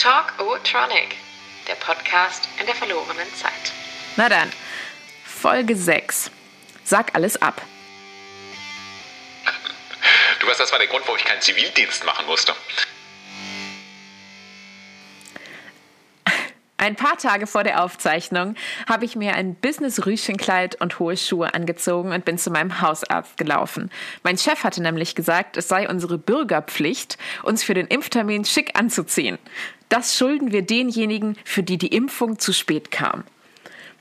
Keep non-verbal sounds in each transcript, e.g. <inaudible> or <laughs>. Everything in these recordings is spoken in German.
Talk O-Tronic, der Podcast in der verlorenen Zeit. Na dann, Folge 6. Sag alles ab. Du weißt, das war der Grund, warum ich keinen Zivildienst machen musste. Ein paar Tage vor der Aufzeichnung habe ich mir ein Business-Rüschenkleid und hohe Schuhe angezogen und bin zu meinem Hausarzt gelaufen. Mein Chef hatte nämlich gesagt, es sei unsere Bürgerpflicht, uns für den Impftermin schick anzuziehen. Das schulden wir denjenigen, für die die Impfung zu spät kam.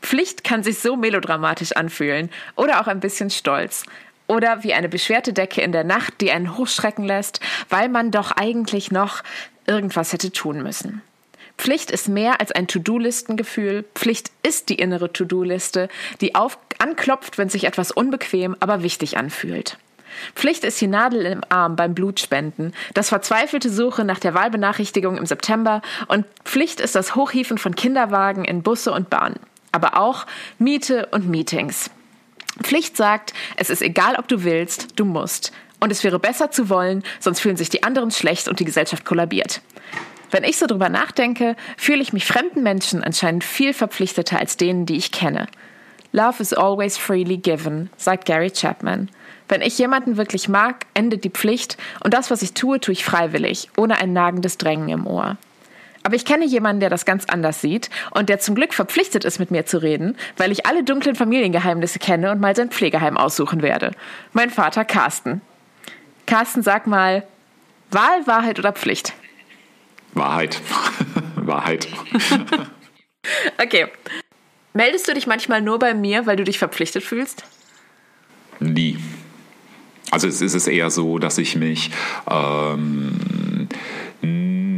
Pflicht kann sich so melodramatisch anfühlen oder auch ein bisschen stolz. Oder wie eine beschwerte Decke in der Nacht, die einen hochschrecken lässt, weil man doch eigentlich noch irgendwas hätte tun müssen. Pflicht ist mehr als ein To-Do-Listengefühl. Pflicht ist die innere To-Do-Liste, die auf, anklopft, wenn sich etwas unbequem, aber wichtig anfühlt. Pflicht ist die Nadel im Arm beim Blutspenden, das verzweifelte Suche nach der Wahlbenachrichtigung im September und Pflicht ist das Hochhieven von Kinderwagen in Busse und Bahnen. Aber auch Miete und Meetings. Pflicht sagt, es ist egal, ob du willst, du musst. Und es wäre besser zu wollen, sonst fühlen sich die anderen schlecht und die Gesellschaft kollabiert. Wenn ich so drüber nachdenke, fühle ich mich fremden Menschen anscheinend viel verpflichteter als denen, die ich kenne. Love is always freely given, sagt Gary Chapman. Wenn ich jemanden wirklich mag, endet die Pflicht und das, was ich tue, tue ich freiwillig, ohne ein nagendes Drängen im Ohr. Aber ich kenne jemanden, der das ganz anders sieht und der zum Glück verpflichtet ist, mit mir zu reden, weil ich alle dunklen Familiengeheimnisse kenne und mal sein Pflegeheim aussuchen werde. Mein Vater Carsten. Carsten, sag mal, Wahl, Wahrheit oder Pflicht? Wahrheit. <laughs> Wahrheit. <laughs> okay. Meldest du dich manchmal nur bei mir, weil du dich verpflichtet fühlst? Nie. Also es ist es eher so, dass ich mich ähm,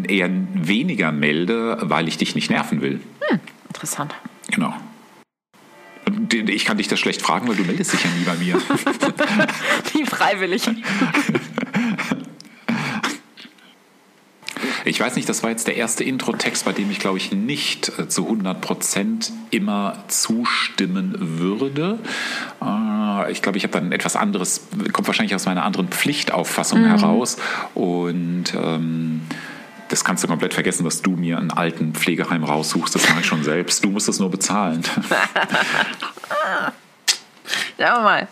eher weniger melde, weil ich dich nicht nerven will. Hm, interessant. Genau. Ich kann dich das schlecht fragen, weil du meldest dich ja nie bei mir. <laughs> Wie freiwillig. Ich weiß nicht, das war jetzt der erste Intro-Text, bei dem ich, glaube ich, nicht äh, zu 100 Prozent immer zustimmen würde. Äh, ich glaube, ich habe dann etwas anderes, kommt wahrscheinlich aus meiner anderen Pflichtauffassung mhm. heraus. Und ähm, das kannst du komplett vergessen, dass du mir einen alten Pflegeheim raussuchst. Das mache ich schon selbst. Du musst es nur bezahlen. <laughs> Schauen wir mal.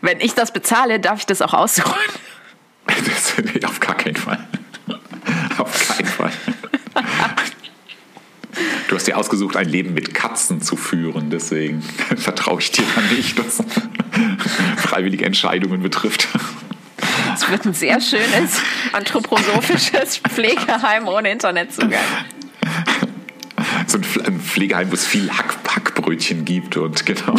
Wenn ich das bezahle, darf ich das auch aussuchen. <laughs> Das, auf gar keinen Fall. <laughs> Auf keinen Fall. <laughs> Du hast dir ausgesucht, ein Leben mit Katzen zu führen, deswegen vertraue ich dir da nicht, was freiwillige Entscheidungen betrifft. Es wird ein sehr schönes anthroposophisches Pflegeheim ohne Internetzugang. So ein Pflegeheim, wo es viel Hack Hackbrötchen gibt und genau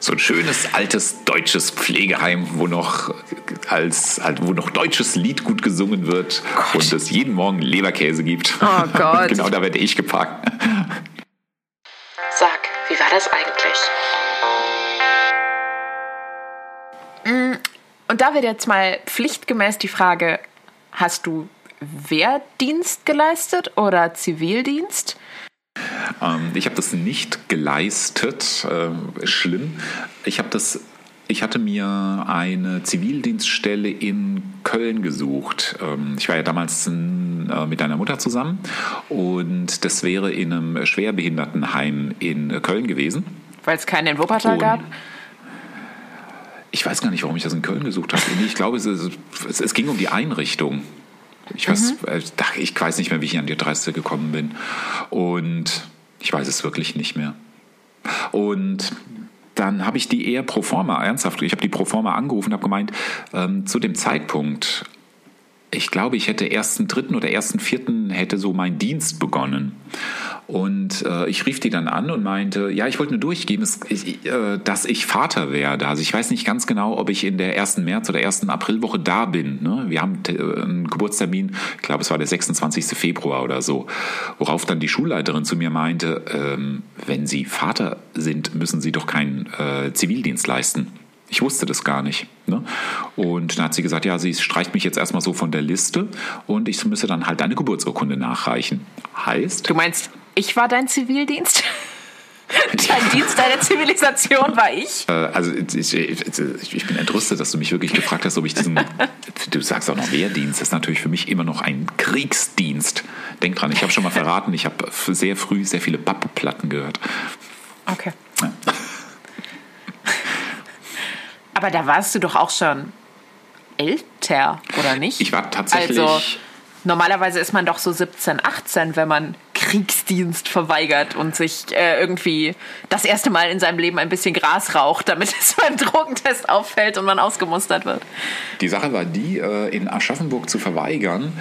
so ein schönes altes deutsches Pflegeheim, wo noch als wo noch deutsches Lied gut gesungen wird Gott. und es jeden Morgen Leberkäse gibt. Oh Gott. <laughs> genau da werde ich geparkt. Sag, wie war das eigentlich? Mm, und da wird jetzt mal pflichtgemäß die Frage, hast du Wehrdienst geleistet oder Zivildienst? Ähm, ich habe das nicht geleistet. Äh, schlimm. Ich habe das ich hatte mir eine Zivildienststelle in Köln gesucht. Ähm, ich war ja damals äh, mit deiner Mutter zusammen und das wäre in einem Schwerbehindertenheim in Köln gewesen. Weil es keinen in Wuppertal und gab? Ich weiß gar nicht, warum ich das in Köln gesucht habe. Ich glaube, es, es, es ging um die Einrichtung. Ich weiß, mhm. Äh, ich weiß nicht mehr, wie ich an die Adresse gekommen bin. Und ich weiß es wirklich nicht mehr. Und dann habe ich die eher pro forma, ernsthaft, ich habe die pro forma angerufen und habe gemeint, ähm, zu dem Zeitpunkt, ich glaube, ich hätte ersten dritten oder ersten vierten hätte so mein Dienst begonnen. Und äh, ich rief die dann an und meinte, ja, ich wollte nur durchgeben, ich, äh, dass ich Vater werde. Also ich weiß nicht ganz genau, ob ich in der ersten März oder ersten Aprilwoche da bin. Ne? Wir haben äh, einen Geburtstermin, ich glaube, es war der 26. Februar oder so. Worauf dann die Schulleiterin zu mir meinte, ähm, wenn Sie Vater sind, müssen Sie doch keinen äh, Zivildienst leisten. Ich wusste das gar nicht. Ne? Und dann hat sie gesagt, ja, sie streicht mich jetzt erstmal so von der Liste und ich müsse dann halt eine Geburtsurkunde nachreichen. Heißt. Du meinst, ich war dein Zivildienst? <laughs> Dein Dienst deiner Zivilisation war ich. Äh, also ich, ich, bin entrüstet, dass du mich wirklich gefragt hast, ob ich diesen, du sagst auch noch Wehrdienst, das ist natürlich für mich immer noch ein Kriegsdienst. Denk dran, ich habe schon mal verraten, ich habe sehr früh sehr viele Pappplatten gehört. Okay. Ja. <laughs> Aber da warst du doch auch schon älter, oder nicht? Ich war tatsächlich... Also, Normalerweise ist man doch so 17, 18, wenn man Kriegsdienst verweigert und sich äh, irgendwie das erste Mal in seinem Leben ein bisschen Gras raucht, damit <laughs> es beim Drogentest auffällt und man ausgemustert wird. Die Sache war die, äh, in Aschaffenburg zu verweigern,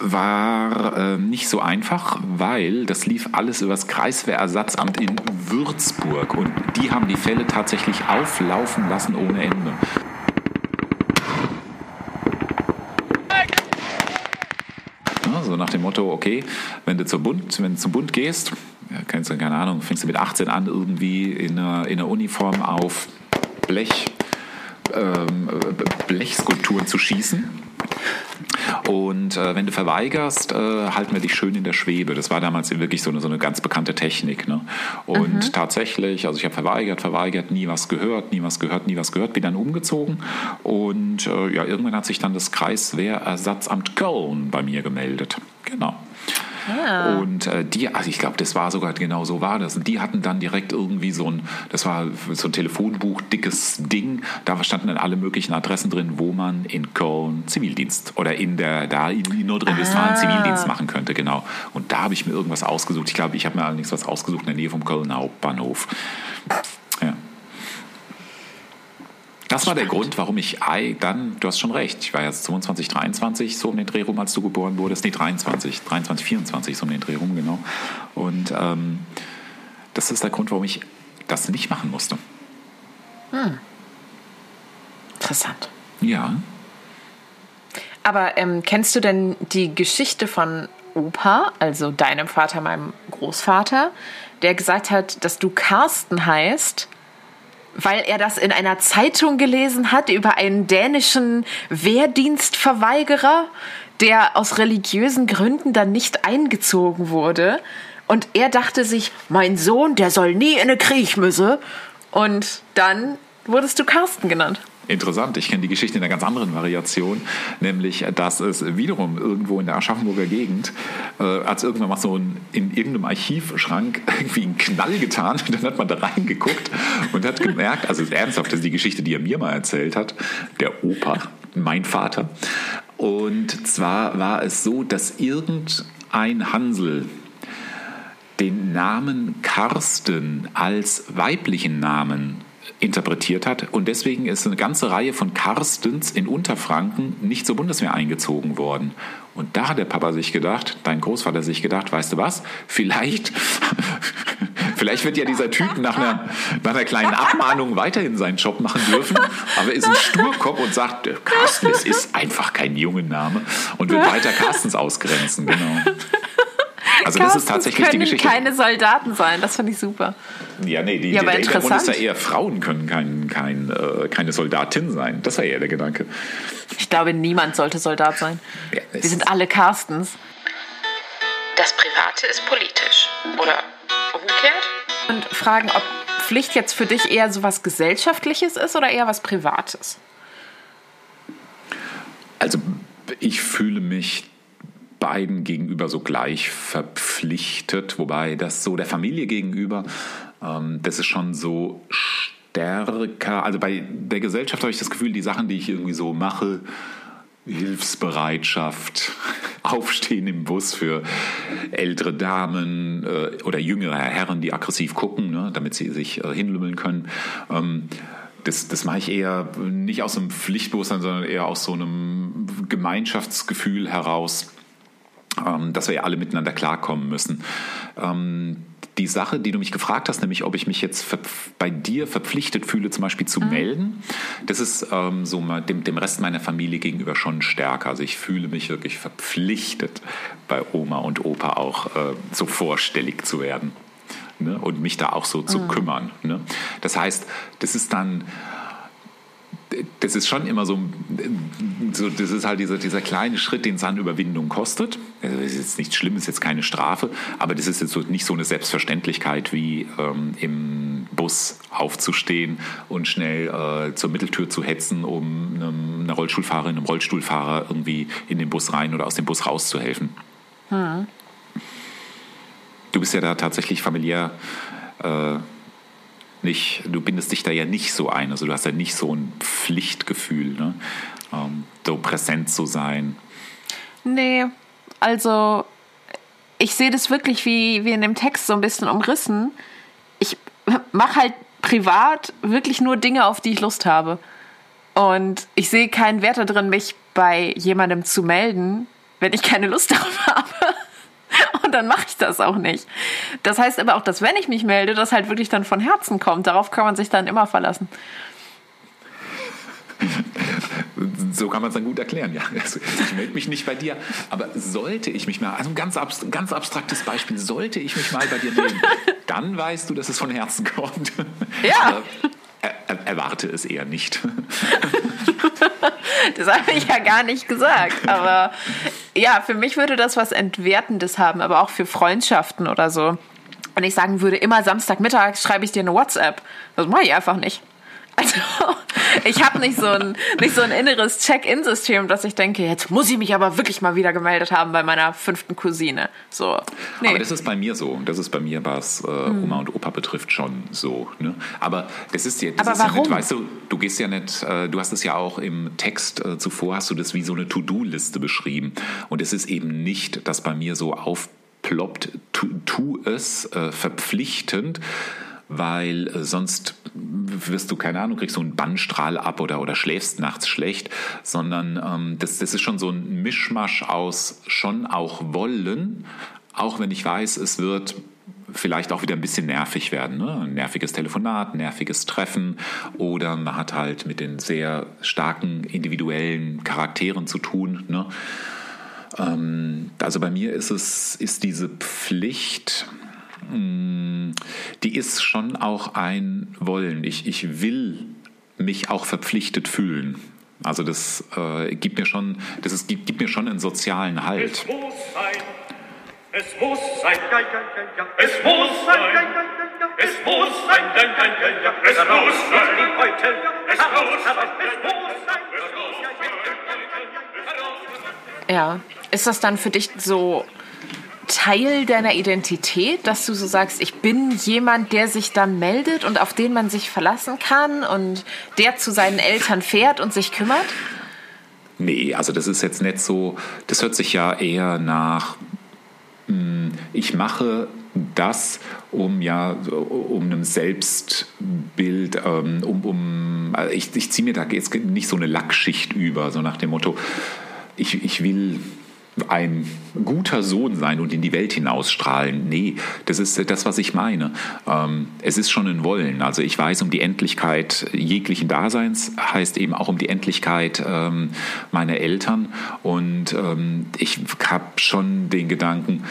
war äh, nicht so einfach, weil das lief alles über das Kreiswehrersatzamt in Würzburg und die haben die Fälle tatsächlich auflaufen lassen ohne Ende. So nach dem Motto, okay, wenn du zum Bund, wenn du zum Bund gehst, kennst du, keine Ahnung, fängst du mit 18 an, irgendwie in einer, in einer Uniform auf Blech, ähm, Blechskulpturen zu schießen und äh, wenn du verweigerst, äh, halten wir dich schön in der Schwebe. Das war damals wirklich so eine, so eine ganz bekannte Technik. Ne? Und mhm. tatsächlich, also ich habe verweigert, verweigert, nie was gehört, nie was gehört, nie was gehört, bin dann umgezogen. Und äh, ja, irgendwann hat sich dann das Kreiswehrersatzamt Köln bei mir gemeldet. Genau. Ah. Und äh, die, also ich glaube, das war sogar genau so war das. Und die hatten dann direkt irgendwie so ein, das war so ein Telefonbuch, dickes Ding. Da standen dann alle möglichen Adressen drin, wo man in Köln Zivildienst oder in der, da in Nordrhein-Westfalen ah. Zivildienst machen könnte, genau. Und da habe ich mir irgendwas ausgesucht. Ich glaube, ich habe mir allerdings was ausgesucht in der Nähe vom Kölner Hauptbahnhof. Ja. Das war der Grund, warum ich dann, du hast schon recht, ich war jetzt 22, 23 so um den Dreh rum, als du geboren wurdest. Nee, 23, 23, 24 so um den Dreh rum, genau. Und ähm, das ist der Grund, warum ich das nicht machen musste. Hm. Interessant. Ja. Aber ähm, kennst du denn die Geschichte von Opa, also deinem Vater, meinem Großvater, der gesagt hat, dass du Carsten heißt, weil er das in einer Zeitung gelesen hat über einen dänischen Wehrdienstverweigerer, der aus religiösen Gründen dann nicht eingezogen wurde. Und er dachte sich, mein Sohn, der soll nie in eine Krieg müsse. Und dann wurdest du Carsten genannt. Interessant, ich kenne die Geschichte in einer ganz anderen Variation, nämlich, dass es wiederum irgendwo in der Aschaffenburger Gegend, äh, als irgendwann mal so ein, in irgendeinem Archivschrank <laughs> irgendwie einen Knall getan und dann hat man da reingeguckt und hat gemerkt, also ernsthaft, das ist die Geschichte, die er mir mal erzählt hat, der Opa, mein Vater. Und zwar war es so, dass irgendein Hansel den Namen Karsten als weiblichen Namen interpretiert hat. Und deswegen ist eine ganze Reihe von Karstens in Unterfranken nicht zur Bundeswehr eingezogen worden. Und da hat der Papa sich gedacht, dein Großvater sich gedacht, weißt du was, vielleicht, <laughs> vielleicht wird ja dieser Typ nach einer, nach einer kleinen Abmahnung weiterhin seinen Job machen dürfen, aber ist ein Sturkopf und sagt, Carsten, es ist einfach kein Jungenname und wird weiter Carstens ausgrenzen, genau. Also das ist tatsächlich die Geschichte. keine Soldaten sein, das finde ich super. Ja, nee, die, ja, der Hintergrund ist ja eher, Frauen können kein, kein, äh, keine Soldatin sein. Das war eher der Gedanke. Ich glaube, niemand sollte Soldat sein. Ja, Wir sind alle Carstens. Das Private ist politisch. Oder umgekehrt? Und fragen, ob Pflicht jetzt für dich eher so was Gesellschaftliches ist oder eher was Privates? Also ich fühle mich beiden gegenüber so gleich verpflichtet, wobei das so der Familie gegenüber, ähm, das ist schon so stärker. Also bei der Gesellschaft habe ich das Gefühl, die Sachen, die ich irgendwie so mache, Hilfsbereitschaft, <laughs> Aufstehen im Bus für ältere Damen äh, oder jüngere Herren, die aggressiv gucken, ne, damit sie sich äh, hinlümmeln können. Ähm, das, das mache ich eher nicht aus einem Pflichtbewusstsein, sondern eher aus so einem Gemeinschaftsgefühl heraus dass wir ja alle miteinander klarkommen müssen. Ähm, die Sache, die du mich gefragt hast, nämlich ob ich mich jetzt bei dir verpflichtet fühle, zum Beispiel zu mhm. melden, das ist ähm, so dem, dem Rest meiner Familie gegenüber schon stärker. Also ich fühle mich wirklich verpflichtet, bei Oma und Opa auch äh, so vorstellig zu werden ne? und mich da auch so zu mhm. kümmern. Ne? Das heißt, das ist dann das ist schon immer so, so das ist halt dieser, dieser kleine Schritt, den es an Überwindung kostet. Also das ist jetzt nichts Schlimmes, jetzt keine Strafe, aber das ist jetzt so, nicht so eine Selbstverständlichkeit wie ähm, im Bus aufzustehen und schnell äh, zur Mitteltür zu hetzen, um einem, einer Rollstuhlfahrerin, einem Rollstuhlfahrer irgendwie in den Bus rein oder aus dem Bus rauszuhelfen. Hm. Du bist ja da tatsächlich familiär äh, nicht, du bindest dich da ja nicht so ein. Also du hast ja nicht so ein Pflichtgefühl, ne? ähm, so präsent zu sein. Nee, also ich sehe das wirklich wie, wie in dem Text so ein bisschen umrissen. Ich mache halt privat wirklich nur Dinge, auf die ich Lust habe. Und ich sehe keinen Wert darin, mich bei jemandem zu melden, wenn ich keine Lust <laughs> darauf habe. Dann mache ich das auch nicht. Das heißt aber auch, dass wenn ich mich melde, das halt wirklich dann von Herzen kommt. Darauf kann man sich dann immer verlassen. So kann man es dann gut erklären, ja. Also, ich melde mich nicht bei dir, aber sollte ich mich mal, also ein ganz, abst ganz abstraktes Beispiel, sollte ich mich mal bei dir melden, <laughs> dann weißt du, dass es von Herzen kommt. Ja. Aber er, erwarte es eher nicht. <laughs> das habe ich ja gar nicht gesagt. Aber ja, für mich würde das was Entwertendes haben, aber auch für Freundschaften oder so. Wenn ich sagen würde, immer Samstagmittag schreibe ich dir eine WhatsApp. Das mache ich einfach nicht. Also ich habe nicht so ein nicht so ein inneres Check-in-System, dass ich denke, jetzt muss ich mich aber wirklich mal wieder gemeldet haben bei meiner fünften Cousine. So. Nee. Aber das ist bei mir so. Das ist bei mir, was äh, Oma und Opa betrifft, schon so. Ne? Aber das ist ja, das aber ist warum? ja nicht, weißt du, du gehst ja nicht, äh, du hast es ja auch im Text äh, zuvor, hast du das wie so eine To-Do-Liste beschrieben. Und es ist eben nicht, dass bei mir so aufploppt, tu, tu es äh, verpflichtend, weil äh, sonst wirst du, keine Ahnung, kriegst so einen Bannstrahl ab oder, oder schläfst nachts schlecht, sondern ähm, das, das ist schon so ein Mischmasch aus schon auch wollen, auch wenn ich weiß, es wird vielleicht auch wieder ein bisschen nervig werden. Ne? Ein nerviges Telefonat, nerviges Treffen oder man hat halt mit den sehr starken individuellen Charakteren zu tun. Ne? Ähm, also bei mir ist es, ist diese Pflicht, die ist schon auch ein Wollen. Ich, ich will mich auch verpflichtet fühlen. Also das äh, gibt mir schon, das ist, gibt, gibt mir schon einen sozialen Halt. Es muss sein. Es muss sein. Es muss sein. Es muss sein. Es muss sein. Es muss sein. Ja, ist das dann für dich so Teil deiner Identität, dass du so sagst, ich bin jemand, der sich dann meldet und auf den man sich verlassen kann und der zu seinen Eltern fährt und sich kümmert? Nee, also das ist jetzt nicht so, das hört sich ja eher nach, hm, ich mache das, um ja, um einem Selbstbild, ähm, um, um also ich, ich ziehe mir da jetzt nicht so eine Lackschicht über, so nach dem Motto, ich, ich will ein guter Sohn sein und in die Welt hinausstrahlen. Nee, das ist das, was ich meine. Ähm, es ist schon ein Wollen. Also ich weiß um die Endlichkeit jeglichen Daseins, heißt eben auch um die Endlichkeit ähm, meiner Eltern. Und ähm, ich habe schon den Gedanken,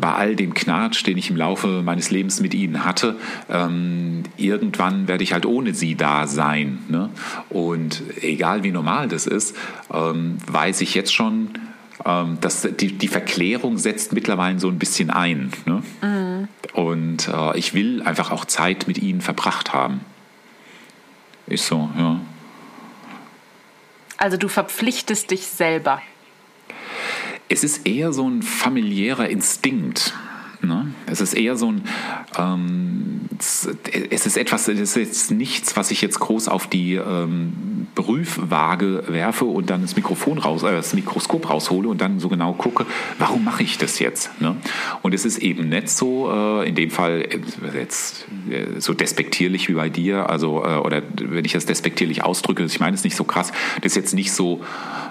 bei all dem Knatsch, den ich im Laufe meines Lebens mit ihnen hatte, ähm, irgendwann werde ich halt ohne sie da sein. Ne? Und egal wie normal das ist, ähm, weiß ich jetzt schon, ähm, das, die, die Verklärung setzt mittlerweile so ein bisschen ein. Ne? Mhm. Und äh, ich will einfach auch Zeit mit ihnen verbracht haben. Ist so, ja. Also du verpflichtest dich selber. Es ist eher so ein familiärer Instinkt. Ne? Es ist eher so ein, ähm, es ist etwas, es ist jetzt nichts, was ich jetzt groß auf die ähm, Prüfwaage werfe und dann das Mikrofon raus, äh, das Mikroskop raushole und dann so genau gucke, warum mache ich das jetzt? Ne? Und es ist eben nicht so, äh, in dem Fall äh, jetzt äh, so despektierlich wie bei dir, also äh, oder wenn ich das despektierlich ausdrücke, ich meine es nicht so krass, das ist jetzt nicht so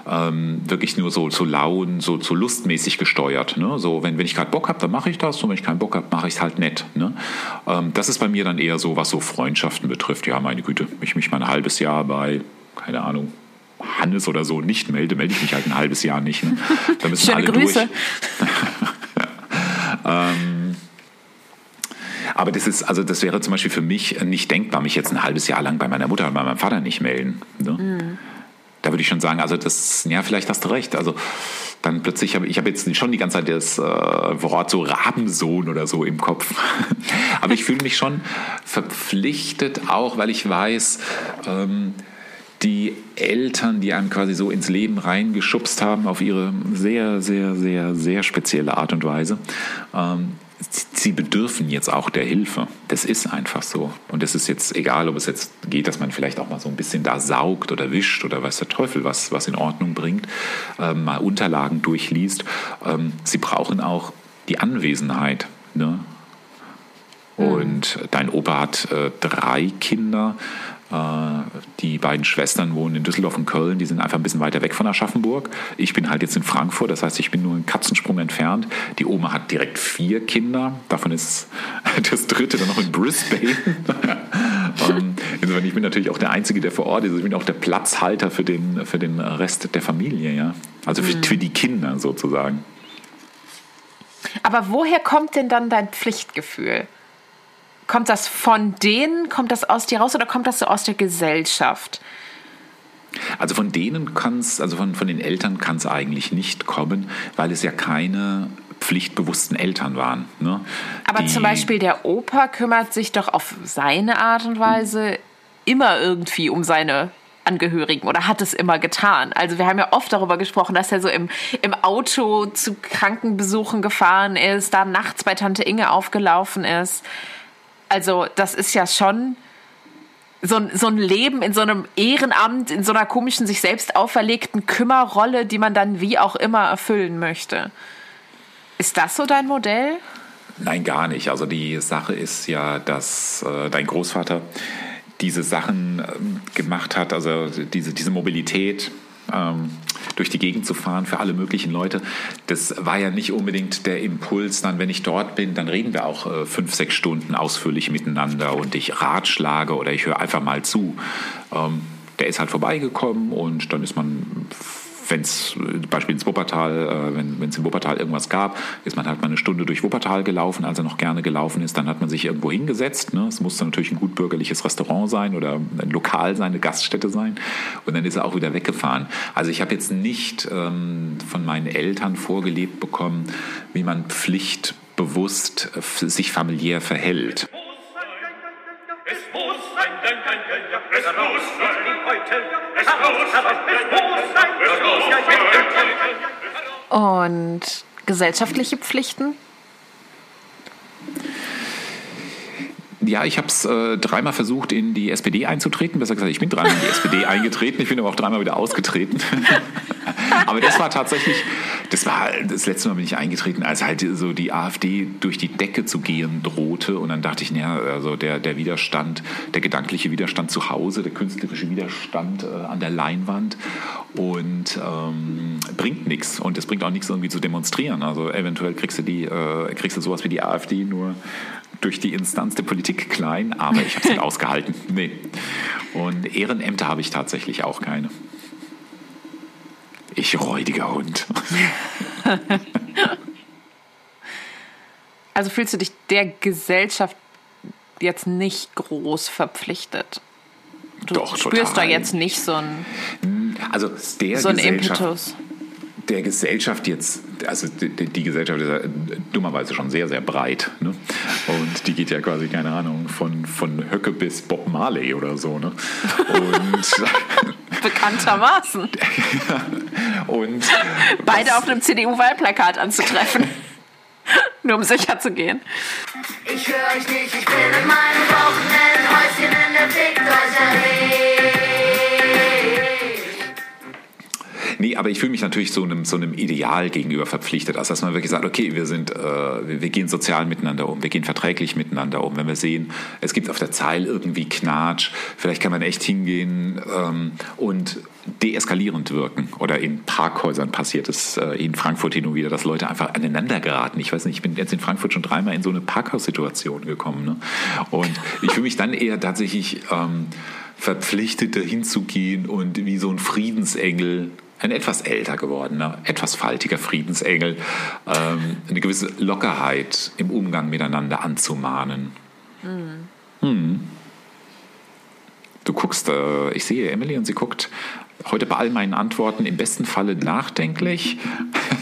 ähm, wirklich nur so, so laun, so, so lustmäßig gesteuert. Ne? So, wenn, wenn ich gerade Bock habe, dann mache ich das und wenn ich keinen Bock habe, mache ich es halt nett. Ne? Ähm, das ist bei mir dann eher so, was so Freundschaften betrifft. Ja, meine Güte, ich mich mal ein halbes Jahr bei, keine Ahnung, Hannes oder so nicht melde, melde ich mich halt ein halbes Jahr nicht. Ne? <laughs> Da müssen Schöne alle Grüße. durch. <laughs> ähm, Aber das ist, also das wäre zum Beispiel für mich nicht denkbar, mich jetzt ein halbes Jahr lang bei meiner Mutter und bei meinem Vater nicht melden. Ne? Mhm. Da würde ich schon sagen, also das, ja, vielleicht hast du recht. Also dann plötzlich habe ich habe jetzt schon die ganze Zeit das äh, Wort so Rabensohn oder so im Kopf. <laughs> Aber ich fühle mich schon verpflichtet, auch weil ich weiß, ähm, die Eltern, die einem quasi so ins Leben reingeschubst haben auf ihre sehr, sehr, sehr, sehr spezielle Art und Weise, ähm, sie bedürfen jetzt auch der Hilfe. Das ist einfach so. Und es ist jetzt egal, ob es jetzt geht, dass man vielleicht auch mal so ein bisschen da saugt oder wischt oder weiß der Teufel, was, was in Ordnung bringt, ähm, mal Unterlagen durchliest. Ähm, sie brauchen auch die Anwesenheit. Ne? Mhm. Und dein Opa hat äh, drei Kinder. Äh, die beiden Schwestern wohnen in Düsseldorf und Köln, die sind einfach ein bisschen weiter weg von Aschaffenburg. Ich bin halt jetzt in Frankfurt, das heißt, ich bin nur einen Katzensprung entfernt. Die Oma hat direkt vier Kinder, davon ist <laughs> das dritte dann noch in Brisbane. <laughs> Ähm, insofern, ich bin natürlich auch der Einzige, der vor Ort ist. Ich bin auch der Platzhalter für den, für den Rest der Familie, ja. Also für, mhm. für die Kinder sozusagen. Aber woher kommt denn dann dein Pflichtgefühl? Kommt das von denen, kommt das aus dir raus oder kommt das so aus der Gesellschaft? Also von denen kann es, also von, von den Eltern kann es eigentlich nicht kommen, weil es ja keine pflichtbewussten Eltern waren. Ne? Aber Die, zum Beispiel der Opa kümmert sich doch auf seine Art und Weise immer irgendwie um seine Angehörigen oder hat es immer getan. Also wir haben ja oft darüber gesprochen, dass er so im, im Auto zu Krankenbesuchen gefahren ist, da nachts bei Tante Inge aufgelaufen ist. Also das ist ja schon so ein, so ein Leben in so einem Ehrenamt, in so einer komischen, sich selbst auferlegten Kümmerrolle, die man dann wie auch immer erfüllen möchte. Ist das so dein Modell? Nein, gar nicht. Also die Sache ist ja, dass äh, dein Großvater diese Sachen äh, gemacht hat, also diese, diese Mobilität, ähm, durch die Gegend zu fahren für alle möglichen Leute. Das war ja nicht unbedingt der Impuls, dann, wenn ich dort bin, dann reden wir auch äh, fünf, sechs Stunden ausführlich miteinander und ich ratschlage oder ich höre einfach mal zu. Ähm, der ist halt vorbeigekommen und dann ist man wenn es Beispiel ins Wuppertal, äh, wenn es in Wuppertal irgendwas gab, ist man halt mal eine Stunde durch Wuppertal gelaufen, als er noch gerne gelaufen ist. Dann hat man sich irgendwo hingesetzt. Ne? Es musste natürlich ein gut bürgerliches Restaurant sein oder ein Lokal sein, eine Gaststätte sein. Und dann ist er auch wieder weggefahren. Also ich habe jetzt nicht ähm, von meinen Eltern vorgelebt bekommen, wie man pflichtbewusst äh, sich familiär verhält. Es muss sein, es muss sein, und gesellschaftliche Pflichten? Ja, ich habe es äh, dreimal versucht, in die SPD einzutreten. Besser gesagt, ich bin dreimal in die SPD <laughs> eingetreten. Ich bin aber auch dreimal wieder ausgetreten. <laughs> aber das war tatsächlich, das war das letzte Mal bin ich eingetreten, als halt so die AfD durch die Decke zu gehen drohte. Und dann dachte ich, naja, also der, der Widerstand, der gedankliche Widerstand zu Hause, der künstlerische Widerstand äh, an der Leinwand und ähm, bringt nichts. Und es bringt auch nichts, irgendwie zu demonstrieren. Also eventuell kriegst du die, äh, kriegst du sowas wie die AfD nur durch die Instanz der Politik klein, aber ich habe es nicht <laughs> ausgehalten. Nee. Und Ehrenämter habe ich tatsächlich auch keine. Ich räudiger Hund. <laughs> also fühlst du dich der Gesellschaft jetzt nicht groß verpflichtet? Du Doch, spürst total. da jetzt nicht so ein, also der so ein Impetus der Gesellschaft jetzt, also die, die, Gesellschaft ist ja dummerweise schon sehr, sehr breit. Ne? Und die geht ja quasi, keine Ahnung, von, von Höcke bis Bob Marley oder so. Ne? Und <laughs> Bekanntermaßen. <laughs> und Beide auf einem CDU-Wahlplakat anzutreffen. <laughs> Nur um sicher zu gehen. Ich höre euch nicht, ich bin in meinem Wochenendhäuschen in der Fickdeutscher Nee, aber ich fühle mich natürlich so einem, so einem Ideal gegenüber verpflichtet. Also, dass man wirklich sagt, okay, wir sind, äh, wir, gehen sozial miteinander um, wir gehen verträglich miteinander um. Wenn wir sehen, es gibt auf der Zeil irgendwie Knatsch, vielleicht kann man echt hingehen ähm, und deeskalierend wirken. Oder in Parkhäusern passiert es äh, in Frankfurt hin und wieder, dass Leute einfach aneinander geraten. Ich weiß nicht, ich bin jetzt in Frankfurt schon dreimal in so eine Parkhaussituation gekommen. Ne? Und ich fühle mich dann eher tatsächlich ähm, verpflichtet, dahin zu gehen und wie so ein Friedensengel ein etwas älter gewordener, etwas faltiger Friedensengel, ähm, eine gewisse Lockerheit im Umgang miteinander anzumahnen. Du guckst, äh, ich sehe Emily und sie guckt heute bei all meinen Antworten im besten Falle nachdenklich.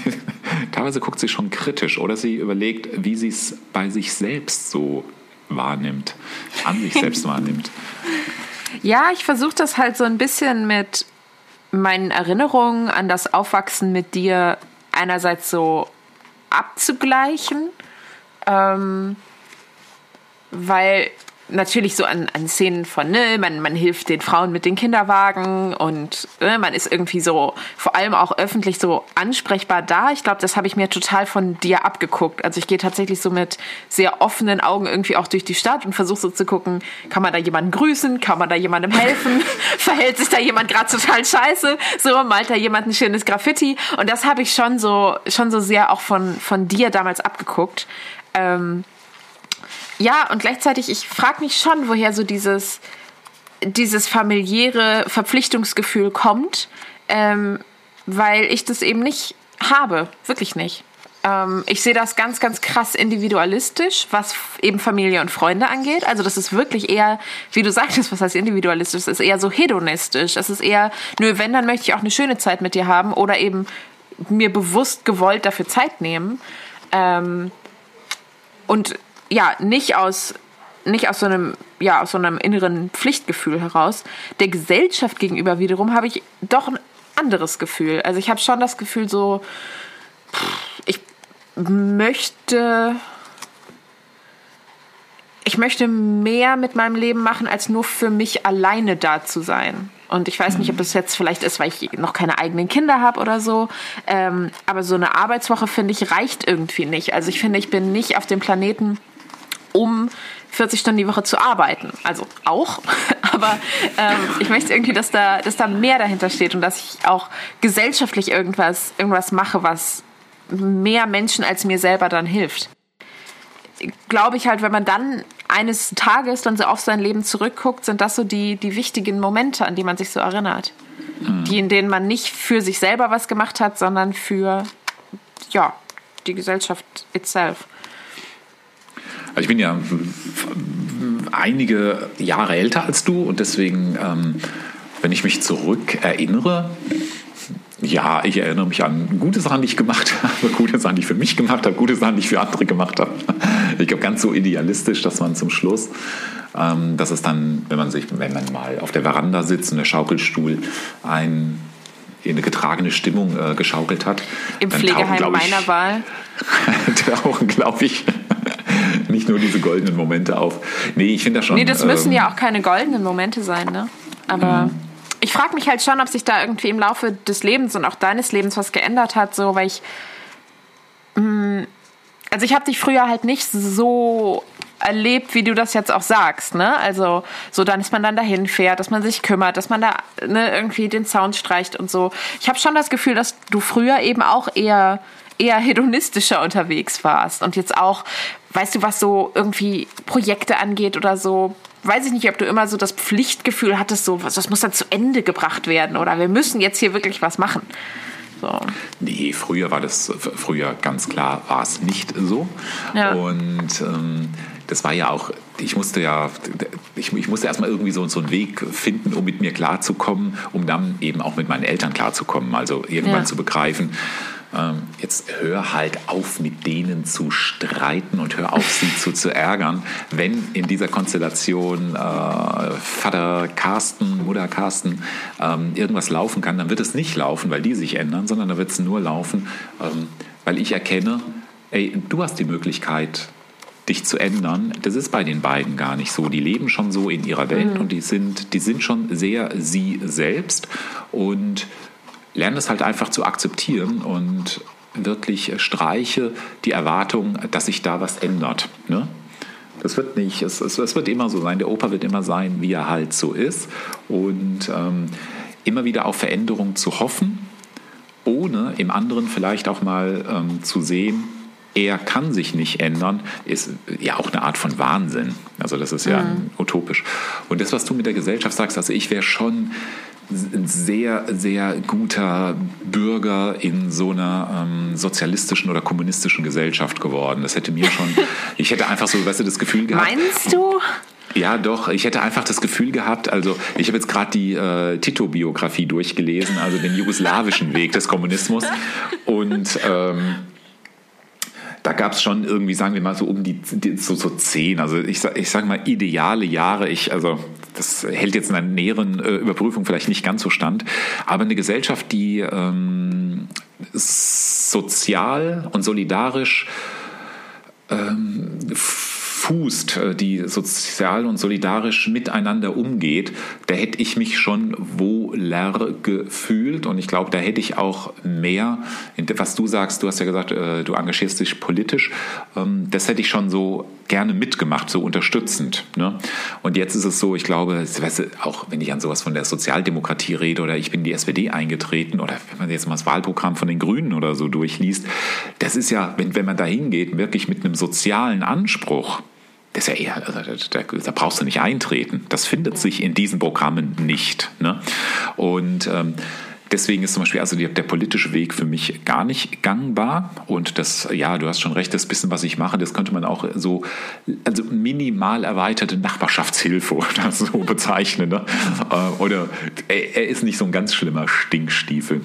<laughs> Teilweise guckt sie schon kritisch oder sie überlegt, wie sie es bei sich selbst so wahrnimmt, an sich selbst wahrnimmt. <laughs> Ja, ich versuche das halt so ein bisschen mit meinen Erinnerungen an das Aufwachsen mit dir einerseits so abzugleichen, ähm, weil natürlich so an, an Szenen von, ne, man, man hilft den Frauen mit den Kinderwagen und ne, man ist irgendwie so, vor allem auch öffentlich so ansprechbar da. Ich glaube, das habe ich mir total von dir abgeguckt. Also ich gehe tatsächlich so mit sehr offenen Augen irgendwie auch durch die Stadt und versuche so zu gucken, kann man da jemanden grüßen, kann man da jemandem helfen, <laughs> verhält sich da jemand gerade total scheiße, so malt da jemand ein schönes Graffiti und das habe ich schon so, schon so sehr auch von, von dir damals abgeguckt. Ähm, ja, und gleichzeitig, ich frage mich schon, woher so dieses, dieses familiäre Verpflichtungsgefühl kommt, ähm, weil ich das eben nicht habe, wirklich nicht. Ähm, ich sehe das ganz, ganz krass individualistisch, was eben Familie und Freunde angeht. Also das ist wirklich eher, wie du sagtest, was heißt individualistisch, das ist eher so hedonistisch. Das ist eher, nö, wenn, dann möchte ich auch eine schöne Zeit mit dir haben oder eben mir bewusst gewollt dafür Zeit nehmen. Ähm, und ja, nicht aus nicht aus so einem ja aus so einem inneren Pflichtgefühl heraus. Der Gesellschaft gegenüber wiederum habe ich doch ein anderes Gefühl. Also ich habe schon das Gefühl so ich möchte ich möchte mehr mit meinem Leben machen, als nur für mich alleine da zu sein. Und ich weiß nicht, ob das jetzt vielleicht ist, weil ich noch keine eigenen Kinder habe oder so. Ähm, aber so eine Arbeitswoche, finde ich, reicht irgendwie nicht. Also ich finde, ich bin nicht auf dem Planeten, um 40 Stunden die Woche zu arbeiten. Also auch, <laughs> aber ähm, ich möchte irgendwie, dass da, dass da mehr dahinter steht und dass ich auch gesellschaftlich irgendwas, irgendwas mache, was mehr Menschen als mir selber dann hilft. Glaube ich halt, wenn man dann eines Tages dann so auf sein Leben zurückguckt, sind das so die, die wichtigen Momente, an die man sich so erinnert. Die, in denen man nicht für sich selber was gemacht hat, sondern für, ja, die Gesellschaft itself. Also ich bin ja einige Jahre älter als du und deswegen, ähm, wenn ich mich zurück erinnere, ja, ich erinnere mich an gute Sachen, die ich gemacht <laughs> habe, gute Sachen, die ich für mich gemacht habe, gute Sachen, die ich für andere gemacht habe. <laughs> Ich glaube, ganz so idealistisch, dass man zum Schluss, ähm, dass es dann, wenn man sich, wenn man mal auf der Veranda sitzt und der Schaukelstuhl ein in eine getragene Stimmung äh, geschaukelt hat. Im Pflegeheim tauchen, ich, meiner Wahl. <laughs> tauchen, glaube ich, <laughs> nicht nur diese goldenen Momente auf. Nee, ich finde das schon. Nee, das müssen ähm, ja auch keine goldenen Momente sein, ne? Aber ich frage mich halt schon, ob sich da irgendwie im Laufe des Lebens und auch deines Lebens was geändert hat, so, weil ich. mh, Also ich habe dich früher halt nicht so erlebt, wie du das jetzt auch sagst, ne? Also so dann, dass man dann dahin fährt, dass man sich kümmert, dass man da ne, irgendwie den Sound streicht und so. Ich habe schon das Gefühl, dass du früher eben auch eher eher hedonistischer unterwegs warst und jetzt auch, weißt du, was so irgendwie Projekte angeht oder so, weiß ich nicht, ob du immer so das Pflichtgefühl hattest, so, was- das muss dann zu Ende gebracht werden oder wir müssen jetzt hier wirklich was machen. So. Nee, früher war das, früher ganz klar war es nicht so. Ja. Und ähm, das war ja auch, ich musste ja, ich, ich musste erstmal irgendwie so, so einen Weg finden, um mit mir klarzukommen, um dann eben auch mit meinen Eltern klarzukommen. Also irgendwann Ja. zu begreifen, ähm, jetzt hör halt auf, mit denen zu streiten und hör auf, sie zu, zu ärgern. Wenn in dieser Konstellation äh, Vater Carsten, Mutter Carsten ähm, irgendwas laufen kann, dann wird es nicht laufen, weil die sich ändern, sondern dann wird es nur laufen, ähm, weil ich erkenne, ey, du hast die Möglichkeit, dich zu ändern. Das ist bei den beiden gar nicht so. Die leben schon so in ihrer Welt und die sind, die sind schon sehr sie selbst und lernen es halt einfach zu akzeptieren und wirklich streiche die Erwartung, dass sich da was ändert. Ne? Das wird nicht, es, es, es wird immer so sein. Der Opa wird immer sein, wie er halt so ist. Und ähm, immer wieder auf Veränderung zu hoffen, ohne im anderen vielleicht auch mal ähm, zu sehen, er kann sich nicht ändern, ist ja auch eine Art von Wahnsinn. Also das ist ja utopisch. Und das, was du mit der Gesellschaft sagst, also ich wäre schon ein sehr, sehr guter Bürger in so einer ähm, sozialistischen oder kommunistischen Gesellschaft geworden. Das hätte mir schon, <laughs> ich hätte einfach so, weißt du, das Gefühl gehabt, Meinst du? Ja, doch. Ich hätte einfach das Gefühl gehabt, also ich habe jetzt gerade die äh, Tito-Biografie durchgelesen, also den jugoslawischen Weg des Kommunismus. <laughs> Und ähm, da gab es schon irgendwie, sagen wir mal, so um die, die so, so zehn, also ich, ich sage mal ideale Jahre. Ich, also das hält jetzt in einer näheren äh, Überprüfung vielleicht nicht ganz so stand, aber eine Gesellschaft, die ähm, sozial und solidarisch ähm, fußt, äh, die sozial und solidarisch miteinander umgeht, da hätte ich mich schon wohler gefühlt und ich glaube, da hätte ich auch mehr, was du sagst, du hast ja gesagt, äh, du engagierst dich politisch, ähm, das hätte ich schon so gerne mitgemacht, so unterstützend. Ne? Und jetzt ist es so, ich glaube, auch wenn ich an sowas von der Sozialdemokratie rede oder ich bin in die SPD eingetreten oder wenn man jetzt mal das Wahlprogramm von den Grünen oder so durchliest, das ist ja, wenn, wenn man da hingeht, wirklich mit einem sozialen Anspruch, das ist ja eher, also da, da, brauchst du nicht eintreten. Das findet sich in diesen Programmen nicht. Ne? Und ähm, deswegen ist zum Beispiel also der, der, politische Weg für mich gar nicht gangbar. Und das, ja, du hast schon recht, das bisschen, was ich mache, das könnte man auch so, also minimal erweiterte Nachbarschaftshilfe <laughs> oder so bezeichnen. Ne? Äh, oder er, er ist nicht so ein ganz schlimmer Stinkstiefel.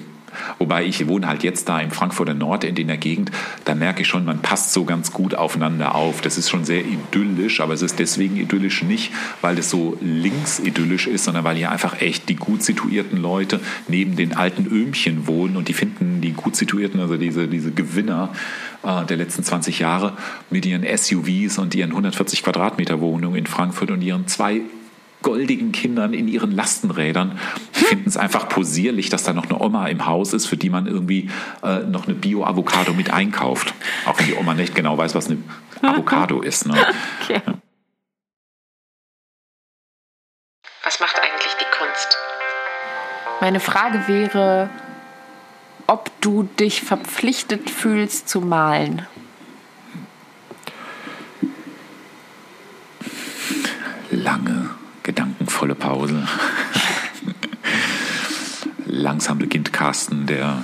Wobei ich wohne halt jetzt da im Frankfurter Nordend in der Gegend, da merke ich schon, man passt so ganz gut aufeinander auf. Das ist schon sehr idyllisch, aber es ist deswegen idyllisch nicht, weil es so links idyllisch ist, sondern weil hier einfach echt die gut situierten Leute neben den alten Öhmchen wohnen und die finden die gut situierten, also diese, diese Gewinner äh, der letzten 20 Jahre mit ihren SUVs und ihren 140 Quadratmeter Wohnungen in Frankfurt und ihren zwei goldigen Kindern in ihren Lastenrädern. Die finden es einfach posierlich, dass da noch eine Oma im Haus ist, für die man irgendwie äh, noch eine Bio-Avocado mit einkauft. Auch wenn die Oma nicht genau weiß, was eine <laughs> Avocado ist. Ne? Okay. Was macht eigentlich die Kunst? Meine Frage wäre, ob du dich verpflichtet fühlst zu malen. Lange gedankenvolle Pause. <laughs> Langsam beginnt Carsten der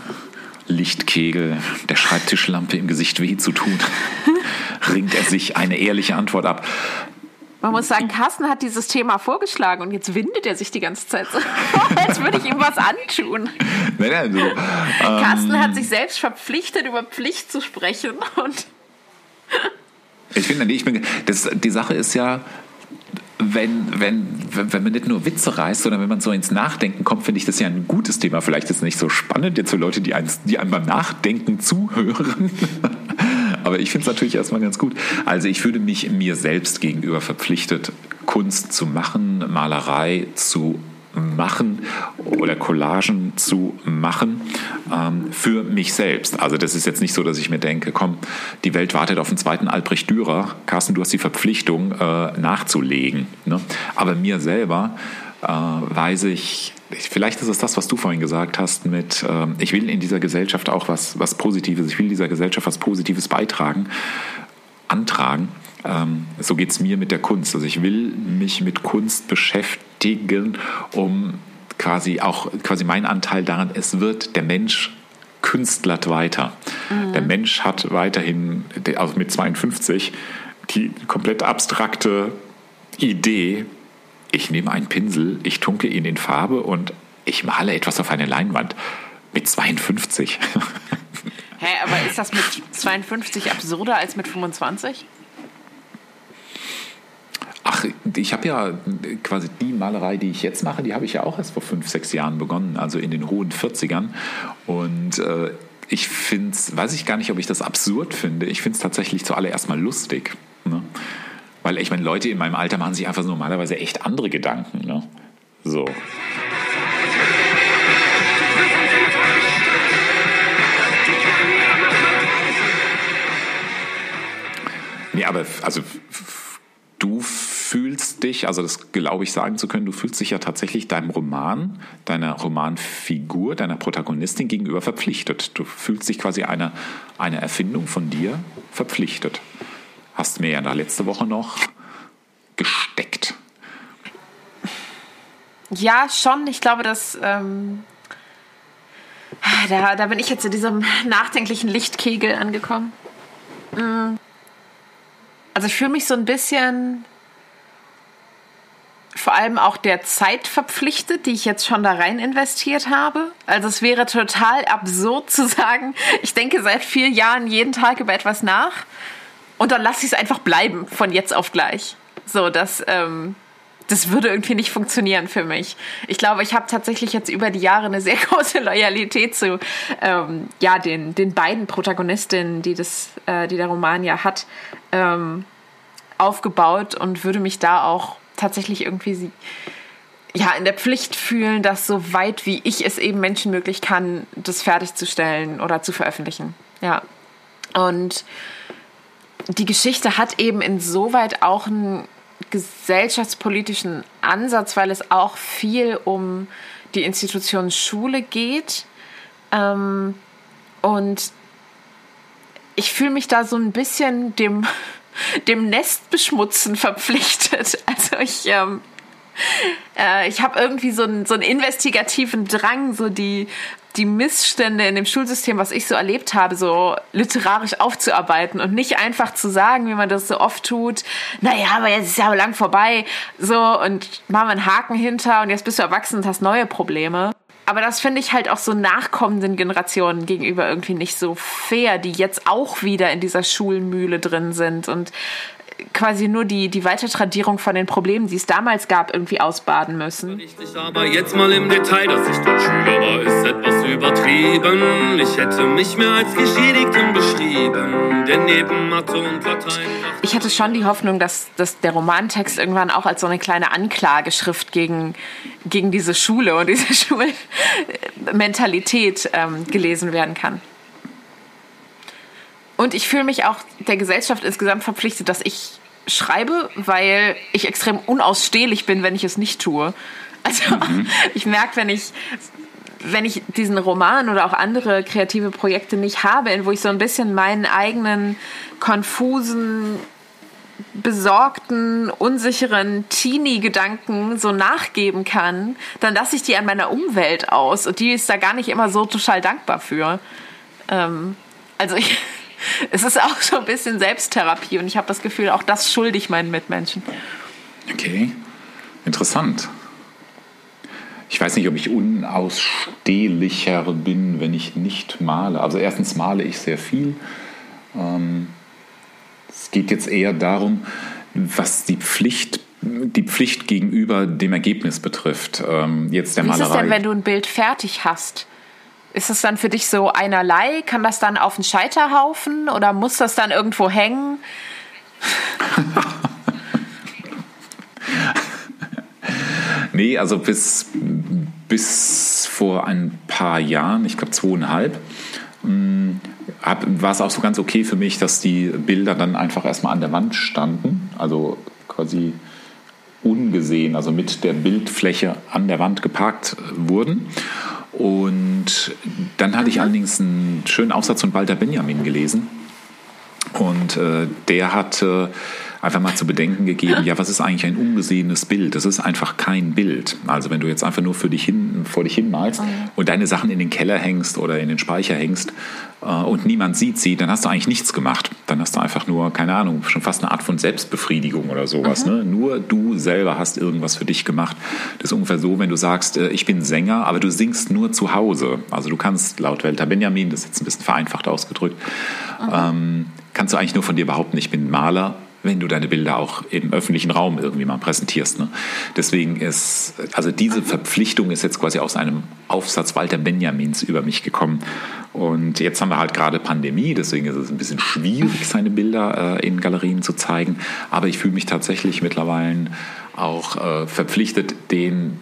Lichtkegel der Schreibtischlampe im Gesicht weh zu tun. <laughs> Ringt er sich eine ehrliche Antwort ab. Man muss sagen, Carsten hat dieses Thema vorgeschlagen und jetzt windet er sich die ganze Zeit so, <laughs> als würde ich ihm was antun. Nein, nein, so, ähm, Carsten hat sich selbst verpflichtet, über Pflicht zu sprechen und. ich finde, ich bin, das, die Sache ist ja, wenn, wenn, wenn man nicht nur Witze reißt, sondern wenn man so ins Nachdenken kommt, finde ich das ja ein gutes Thema. Vielleicht ist es nicht so spannend jetzt für Leute, die, eins, die einem beim Nachdenken zuhören. <laughs> Aber ich finde es natürlich erstmal ganz gut. Also ich fühle mich mir selbst gegenüber verpflichtet, Kunst zu machen, Malerei zu machen oder Collagen zu machen ähm, für mich selbst. Also das ist jetzt nicht so, dass ich mir denke, komm, die Welt wartet auf den zweiten Albrecht Dürer. Carsten, du hast die Verpflichtung äh, nachzulegen. Ne? Aber mir selber äh, weiß ich, vielleicht ist es das, was du vorhin gesagt hast mit, äh, ich will in dieser Gesellschaft auch was, was Positives, ich will dieser Gesellschaft was Positives beitragen, antragen. Ähm, so geht es mir mit der Kunst. Also ich will mich mit Kunst beschäftigen, um quasi auch quasi mein Anteil daran, es wird der Mensch künstlert weiter. Mhm. Der Mensch hat weiterhin, also mit 52, die komplett abstrakte Idee, ich nehme einen Pinsel, ich tunke ihn in Farbe und ich male etwas auf eine Leinwand. Mit 52. Hä, aber ist das mit 52 absurder als mit 25? Ach, ich habe ja quasi die Malerei, die ich jetzt mache, die habe ich ja auch erst vor fünf, sechs Jahren begonnen, also in den hohen 40ern. Und äh, ich finde es, weiß ich gar nicht, ob ich das absurd finde. Ich finde es tatsächlich zuallererst mal lustig. Ne? Weil ich meine, Leute in meinem Alter machen sich einfach normalerweise echt andere Gedanken. Ne? So. Nee, aber also du fühlst dich, also das glaube ich sagen zu können, du fühlst dich ja tatsächlich deinem Roman, deiner Romanfigur, deiner Protagonistin gegenüber verpflichtet. Du fühlst dich quasi einer eine Erfindung von dir verpflichtet. Hast mir ja da letzte Woche noch gesteckt. Ja, schon. Ich glaube, dass ähm, da, da bin ich jetzt in diesem nachdenklichen Lichtkegel angekommen. Mm. Also ich fühle mich so ein bisschen vor allem auch der Zeit verpflichtet, die ich jetzt schon da rein investiert habe. Also es wäre total absurd zu sagen, ich denke seit vier Jahren jeden Tag über etwas nach und dann lasse ich es einfach bleiben von jetzt auf gleich. So, das, ähm, das würde irgendwie nicht funktionieren für mich. Ich glaube, ich habe tatsächlich jetzt über die Jahre eine sehr <laughs> große Loyalität zu ähm, ja, den, den beiden Protagonistinnen, die, das, äh, die der Roman ja hat, ähm, aufgebaut und würde mich da auch tatsächlich irgendwie sie, ja, in der Pflicht fühlen, das so weit wie ich es eben Menschen möglich kann, das fertigzustellen oder zu veröffentlichen. Ja. Und die Geschichte hat eben insoweit auch einen gesellschaftspolitischen Ansatz, weil es auch viel um die Institution Schule geht. Ähm, und ich fühle mich da so ein bisschen dem, dem Nestbeschmutzen verpflichtet. <laughs> Also ich, ähm, äh, ich habe irgendwie so einen, so einen investigativen Drang, so die die Missstände in dem Schulsystem, was ich so erlebt habe, so literarisch aufzuarbeiten und nicht einfach zu sagen, wie man das so oft tut, naja, aber jetzt ist ja lang vorbei, so und machen wir einen Haken hinter und jetzt bist du erwachsen und hast neue Probleme. Aber das finde ich halt auch so nachkommenden Generationen gegenüber irgendwie nicht so fair, die jetzt auch wieder in dieser Schulmühle drin sind und quasi nur die, die Weitertradierung von den Problemen, die es damals gab, irgendwie ausbaden müssen. Richtig, aber jetzt mal im Detail, dass ich dort Schüler war, ist etwas übertrieben. Ich hätte mich mehr als Geschädigten beschrieben, denn neben Mathe und Latein... Ich hatte schon die Hoffnung, dass, dass der Romantext irgendwann auch als so eine kleine Anklageschrift gegen, gegen diese Schule und diese <laughs> Schulmentalität ähm, gelesen werden kann. Und ich fühle mich auch der Gesellschaft insgesamt verpflichtet, dass ich schreibe, weil ich extrem unausstehlich bin, wenn ich es nicht tue. Also mhm. <laughs> ich merke, wenn ich wenn ich diesen Roman oder auch andere kreative Projekte nicht habe, wo ich so ein bisschen meinen eigenen konfusen, besorgten, unsicheren Teenie-Gedanken so nachgeben kann, dann lasse ich die an meiner Umwelt aus und die ist da gar nicht immer so total dankbar für. Ähm, also ich, es ist auch so ein bisschen Selbsttherapie und ich habe das Gefühl, auch das schulde ich meinen Mitmenschen. Okay, interessant. Ich weiß nicht, ob ich unausstehlicher bin, wenn ich nicht male. Also erstens male ich sehr viel. Ähm, es geht jetzt eher darum, was die Pflicht die Pflicht gegenüber dem Ergebnis betrifft. Ähm, jetzt der Wie Malerei. ist es denn, wenn du ein Bild fertig hast? Ist es dann für dich so einerlei? Kann das dann auf den Scheiterhaufen oder muss das dann irgendwo hängen? <laughs> nee, also bis, bis vor ein paar Jahren, ich glaube zweieinhalb, mm, war es auch so ganz okay für mich, dass die Bilder dann einfach erstmal an der Wand standen. Also quasi ungesehen, also mit der Bildfläche an der Wand geparkt wurden. Und dann hatte ich allerdings einen schönen Aufsatz von Walter Benjamin gelesen. Und äh, der hatte einfach mal zu bedenken gegeben, ja, was ist eigentlich ein ungesehenes Bild? Das ist einfach kein Bild. Also wenn du jetzt einfach nur für dich hin, vor dich hin malst oh und deine Sachen in den Keller hängst oder in den Speicher hängst äh, und niemand sieht sie, dann hast du eigentlich nichts gemacht. Dann hast du einfach nur, keine Ahnung, schon fast eine Art von Selbstbefriedigung oder sowas. Mhm. Ne? Nur du selber hast irgendwas für dich gemacht. Das ist ungefähr so, wenn du sagst, äh, ich bin Sänger, aber du singst nur zu Hause. Also du kannst laut Walter Benjamin, das ist jetzt ein bisschen vereinfacht ausgedrückt, mhm. ähm, kannst du eigentlich nur von dir behaupten, ich bin Maler, wenn du deine Bilder auch im öffentlichen Raum irgendwie mal präsentierst. Ne? Deswegen ist, also diese Verpflichtung ist jetzt quasi aus einem Aufsatz Walter Benjamins über mich gekommen. Und jetzt haben wir halt gerade Pandemie, deswegen ist es ein bisschen schwierig, seine Bilder äh, in Galerien zu zeigen. Aber ich fühle mich tatsächlich mittlerweile auch äh, verpflichtet, den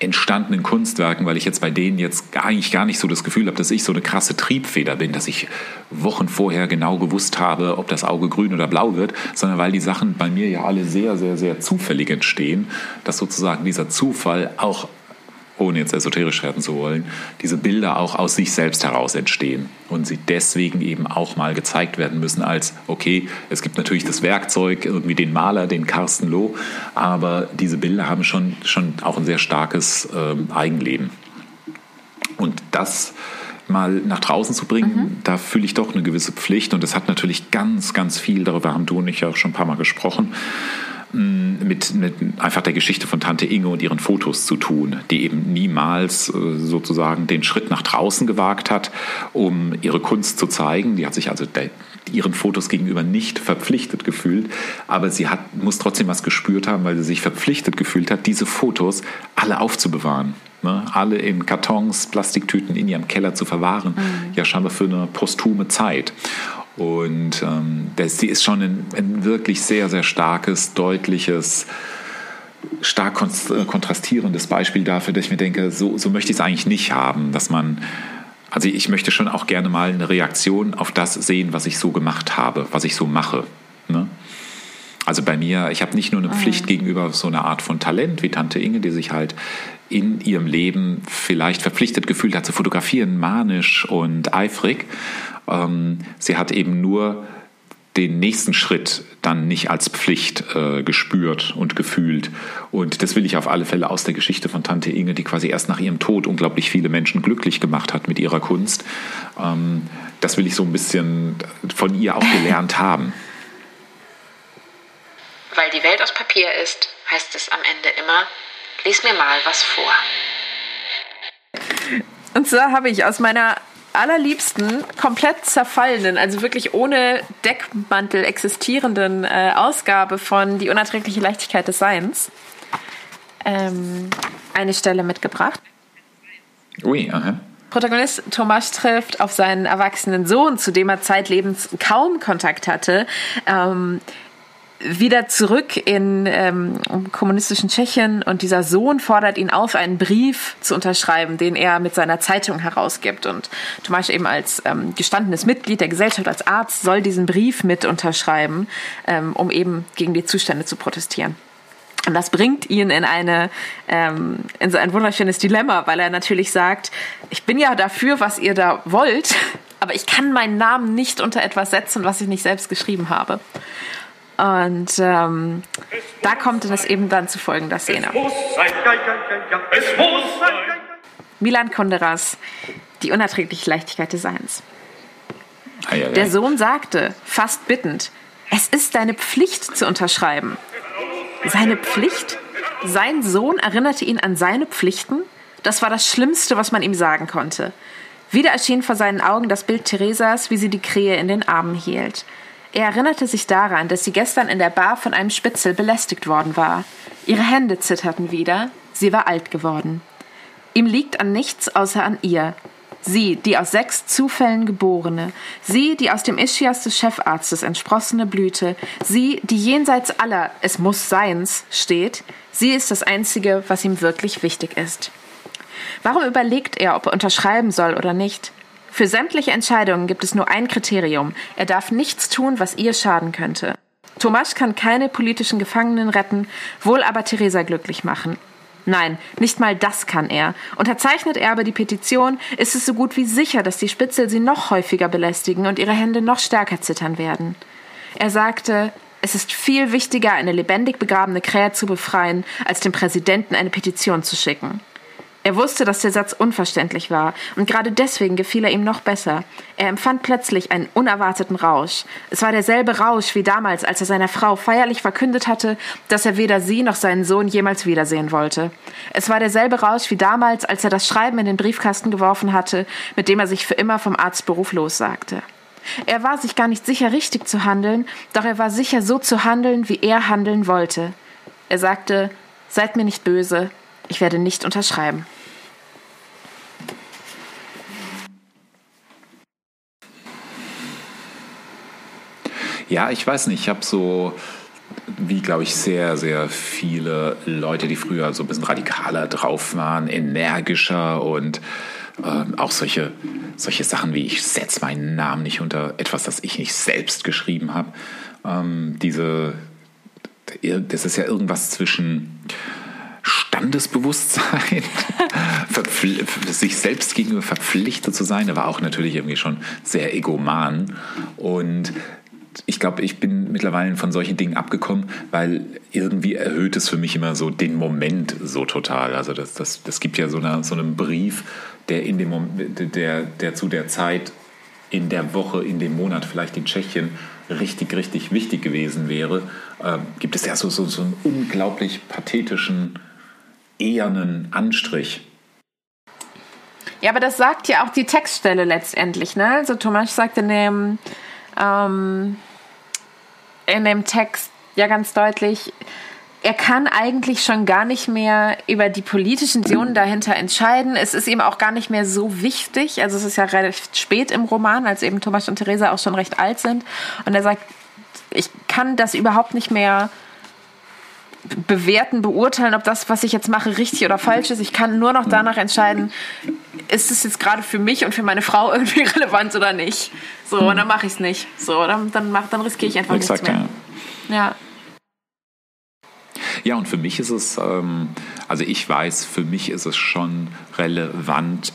entstandenen Kunstwerken, weil ich jetzt bei denen jetzt eigentlich gar nicht so das Gefühl habe, dass ich so eine krasse Triebfeder bin, dass ich Wochen vorher genau gewusst habe, ob das Auge grün oder blau wird, sondern weil die Sachen bei mir ja alle sehr, sehr, sehr zufällig entstehen, dass sozusagen dieser Zufall auch ohne jetzt esoterisch werden zu wollen, diese Bilder auch aus sich selbst heraus entstehen und sie deswegen eben auch mal gezeigt werden müssen als, okay, es gibt natürlich das Werkzeug, irgendwie den Maler, den Carsten Loh, aber diese Bilder haben schon, schon auch ein sehr starkes äh, Eigenleben. Und das mal nach draußen zu bringen, mhm. da fühle ich doch eine gewisse Pflicht und es hat natürlich ganz, ganz viel, darüber haben du und ich ja auch schon ein paar Mal gesprochen, mit, mit einfach der Geschichte von Tante Inge und ihren Fotos zu tun, die eben niemals äh, sozusagen den Schritt nach draußen gewagt hat, um ihre Kunst zu zeigen. Die hat sich also der, ihren Fotos gegenüber nicht verpflichtet gefühlt, aber sie hat, muss trotzdem was gespürt haben, weil sie sich verpflichtet gefühlt hat, diese Fotos alle aufzubewahren. Ne, alle in Kartons, Plastiktüten in ihrem Keller zu verwahren, mhm. ja scheinbar für eine posthume Zeit. Und ähm, das, sie ist schon ein, ein, wirklich sehr, sehr starkes, deutliches, stark äh, kontrastierendes Beispiel dafür, dass ich mir denke, so, so möchte ich es eigentlich nicht haben, dass man, also ich möchte schon auch gerne mal eine Reaktion auf das sehen, was ich so gemacht habe, was ich so mache. Ne? Also bei mir, ich habe nicht nur eine Pflicht mhm. gegenüber so einer Art von Talent wie Tante Inge, die sich halt in ihrem Leben vielleicht verpflichtet gefühlt hat zu fotografieren, manisch und eifrig, ähm, sie hat eben nur den nächsten Schritt dann nicht als Pflicht äh, gespürt und gefühlt. Und das will ich auf alle Fälle aus der Geschichte von Tante Inge, die quasi erst nach ihrem Tod unglaublich viele Menschen glücklich gemacht hat mit ihrer Kunst. Ähm, das will ich so ein bisschen von ihr auch gelernt haben. Weil die Welt aus Papier ist, heißt es am Ende immer, lies mir mal was vor. Und zwar habe ich aus meiner allerliebsten, komplett zerfallenen, also wirklich ohne Deckmantel existierenden äh, Ausgabe von Die unerträgliche Leichtigkeit des Seins ähm, eine Stelle mitgebracht. Ui, aha. Protagonist Thomas trifft auf seinen erwachsenen Sohn, zu dem er zeitlebens kaum Kontakt hatte. Ähm, wieder zurück in ähm, kommunistischen Tschechien und dieser Sohn fordert ihn auf, einen Brief zu unterschreiben, den er mit seiner Zeitung herausgibt. Und Tomasz eben als ähm, gestandenes Mitglied der Gesellschaft, als Arzt, soll diesen Brief mit unterschreiben, ähm, um eben gegen die Zustände zu protestieren. Und das bringt ihn in eine ähm, in so ein wunderschönes Dilemma, weil er natürlich sagt: Ich bin ja dafür, was ihr da wollt, <laughs> aber ich kann meinen Namen nicht unter etwas setzen, was ich nicht selbst geschrieben habe. Und ähm, da kommt es eben dann zu folgender Szene. Milan Kunderas, die unerträgliche Leichtigkeit des Seins. Der Sohn sagte, fast bittend, es ist deine Pflicht zu unterschreiben. Seine Pflicht? Sein Sohn erinnerte ihn an seine Pflichten? Das war das Schlimmste, was man ihm sagen konnte. Wieder erschien vor seinen Augen das Bild Theresas, wie sie die Krähe in den Armen hielt. Er erinnerte sich daran, dass sie gestern in der Bar von einem Spitzel belästigt worden war. Ihre Hände zitterten wieder, sie war alt geworden. Ihm liegt an nichts außer an ihr. Sie, die aus sechs Zufällen geborene, sie, die aus dem Ischias des Chefarztes entsprossene Blüte, sie, die jenseits aller Es muss Seins steht, sie ist das Einzige, was ihm wirklich wichtig ist. Warum überlegt er, ob er unterschreiben soll oder nicht? Für sämtliche Entscheidungen gibt es nur ein Kriterium. Er darf nichts tun, was ihr schaden könnte. Tomasz kann keine politischen Gefangenen retten, wohl aber Theresa glücklich machen. Nein, nicht mal das kann er. Unterzeichnet er aber die Petition, ist es so gut wie sicher, dass die Spitzel sie noch häufiger belästigen und ihre Hände noch stärker zittern werden. Er sagte, es ist viel wichtiger, eine lebendig begrabene Krähe zu befreien, als dem Präsidenten eine Petition zu schicken. Er wusste, dass der Satz unverständlich war, und gerade deswegen gefiel er ihm noch besser. Er empfand plötzlich einen unerwarteten Rausch. Es war derselbe Rausch wie damals, als er seiner Frau feierlich verkündet hatte, dass er weder sie noch seinen Sohn jemals wiedersehen wollte. Es war derselbe Rausch wie damals, als er das Schreiben in den Briefkasten geworfen hatte, mit dem er sich für immer vom Arztberuf lossagte. Er war sich gar nicht sicher, richtig zu handeln, doch er war sicher, so zu handeln, wie er handeln wollte. Er sagte, Seid mir nicht böse, ich werde nicht unterschreiben. Ja, ich weiß nicht. Ich habe so, wie glaube ich, sehr, sehr viele Leute, die früher so ein bisschen radikaler drauf waren, energischer und äh, auch solche, solche Sachen wie ich setze meinen Namen nicht unter etwas, das ich nicht selbst geschrieben habe. Ähm, diese, das ist ja irgendwas zwischen Standesbewusstsein, <laughs> sich selbst gegenüber verpflichtet zu sein. Er war auch natürlich irgendwie schon sehr egoman. Und ich glaube, ich bin mittlerweile von solchen Dingen abgekommen, weil irgendwie erhöht es für mich immer so den Moment so total. Also das, das, das gibt ja so, eine, so einen Brief, der, in dem der, der zu der Zeit in der Woche, in dem Monat vielleicht in Tschechien richtig, richtig wichtig gewesen wäre, äh, gibt es ja so, so, so einen unglaublich pathetischen, ehernen Anstrich. Ja, aber das sagt ja auch die Textstelle letztendlich, ne? Also Thomas sagt in dem, ähm, in dem Text ja ganz deutlich, er kann eigentlich schon gar nicht mehr über die politischen Visionen dahinter entscheiden. Es ist ihm auch gar nicht mehr so wichtig. Also es ist ja relativ spät im Roman, als eben Thomas und Theresa auch schon recht alt sind. Und er sagt, ich kann das überhaupt nicht mehr bewerten, beurteilen, ob das, was ich jetzt mache, richtig oder falsch ist. Ich kann nur noch danach entscheiden, ist es jetzt gerade für mich und für meine Frau <laughs> irgendwie relevant oder nicht. So, und dann mache ich es nicht. So, dann, dann, mach, dann riskiere ich einfach Exakt, nichts mehr. Ja. Ja, und für mich ist es, ähm, also ich weiß, für mich ist es schon relevant,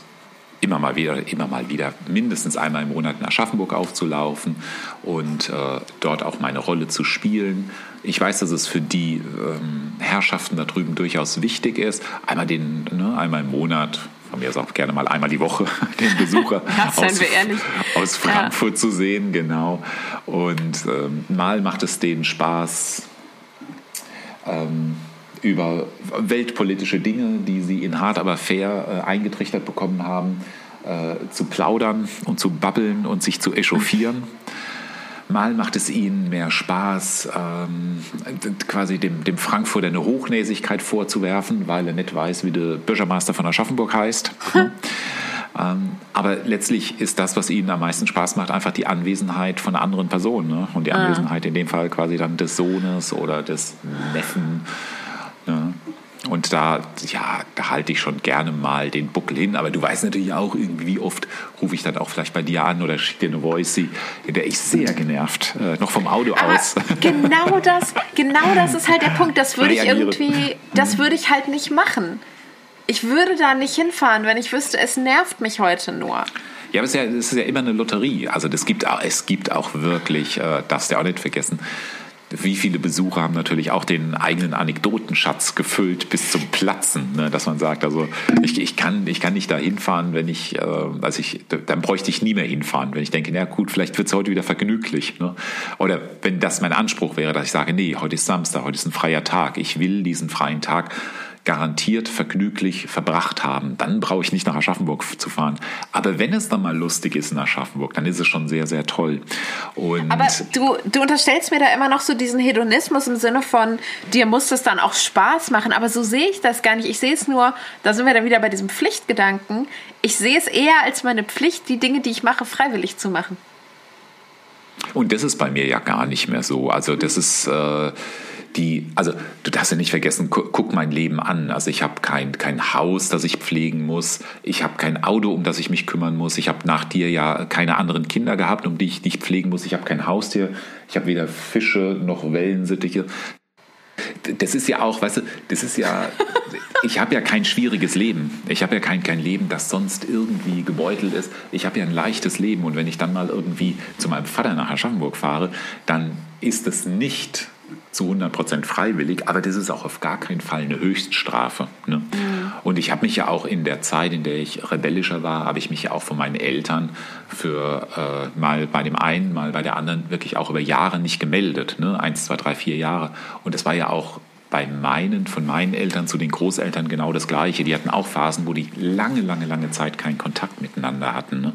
immer mal wieder, immer mal wieder mindestens einmal im Monat nach Aschaffenburg aufzulaufen und äh, dort auch meine Rolle zu spielen. Ich weiß, dass es für die ähm, Herrschaften da drüben durchaus wichtig ist, einmal den, ne, einmal im Monat, von mir aus auch gerne mal einmal die Woche, <laughs> den Besucher <laughs> Ja, aus, aus Frankfurt zu sehen, genau. Und ähm, mal macht es denen Spaß, ähm, über weltpolitische Dinge, die sie in hart aber fair äh, eingetrichtert bekommen haben, äh, zu plaudern und zu babbeln und sich zu echauffieren. <laughs> Mal macht es ihnen mehr Spaß, ähm, quasi dem, dem Frankfurter eine Hochnäsigkeit vorzuwerfen, weil er nicht weiß, wie der Bürgermeister von Aschaffenburg heißt. <laughs> Ähm, aber letztlich ist das, was ihnen am meisten Spaß macht, einfach die Anwesenheit von einer anderen Person. Ne? Und die Anwesenheit in dem Fall quasi dann des Sohnes oder des Neffen. Ne? Und da, ja, da halte ich schon gerne mal den Buckel hin. Aber du weißt natürlich auch irgendwie, wie oft rufe ich dann auch vielleicht bei dir an oder schicke dir eine Voice, in der ich sehr genervt, äh, noch vom Audio Aber aus. <laughs> genau das, genau das ist halt der Punkt. Das würde ich irgendwie, das würde ich halt nicht machen. Ich würde da nicht hinfahren, wenn ich wüsste, es nervt mich heute nur. Ja, aber es ist ja, es ist ja immer eine Lotterie. Also das gibt, es gibt auch wirklich, äh, darfst du auch nicht vergessen, wie viele Besucher haben natürlich auch den eigenen Anekdotenschatz gefüllt bis zum Platzen, ne? dass man sagt, also ich, ich, kann, ich kann nicht da hinfahren, wenn ich, äh, also ich, dann bräuchte ich nie mehr hinfahren, wenn ich denke, na gut, vielleicht wird es heute wieder vergnüglich. Ne? Oder wenn das mein Anspruch wäre, dass ich sage, nee, heute ist Samstag, heute ist ein freier Tag, ich will diesen freien Tag garantiert vergnüglich verbracht haben, dann brauche ich nicht nach Aschaffenburg zu fahren. Aber wenn es dann mal lustig ist in Aschaffenburg, dann ist es schon sehr, sehr toll. Und Aber du, du unterstellst mir da immer noch so diesen Hedonismus im Sinne von, dir muss es dann auch Spaß machen. Aber so sehe ich das gar nicht. Ich sehe es nur, da sind wir dann wieder bei diesem Pflichtgedanken. Ich sehe es eher als meine Pflicht, die Dinge, die ich mache, freiwillig zu machen. Und das ist bei mir ja gar nicht mehr so. Also das ist äh, die, also du darfst ja nicht vergessen, gu guck mein Leben an. Also ich habe kein, kein Haus, das ich pflegen muss. Ich habe kein Auto, um das ich mich kümmern muss. Ich habe nach dir ja keine anderen Kinder gehabt, um die ich dich pflegen muss. Ich habe kein Haustier. Ich habe weder Fische noch Wellensittiche. Das ist ja auch, weißt du, das ist ja, ich habe ja kein schwieriges Leben. Ich habe ja kein, kein Leben, das sonst irgendwie gebeutelt ist. Ich habe ja ein leichtes Leben und wenn ich dann mal irgendwie zu meinem Vater nach Aschaffenburg fahre, dann ist es nicht zu 100% freiwillig, aber das ist auch auf gar keinen Fall eine Höchststrafe. Ne? Und ich habe mich ja auch in der Zeit, in der ich rebellischer war, habe ich mich ja auch von meinen Eltern für äh, mal bei dem einen, mal bei der anderen wirklich auch über Jahre nicht gemeldet. Ne? Eins, zwei, drei, vier Jahre. Und das war ja auch bei meinen, von meinen Eltern zu den Großeltern genau das Gleiche. Die hatten auch Phasen, wo die lange, lange, lange Zeit keinen Kontakt miteinander hatten. Ne?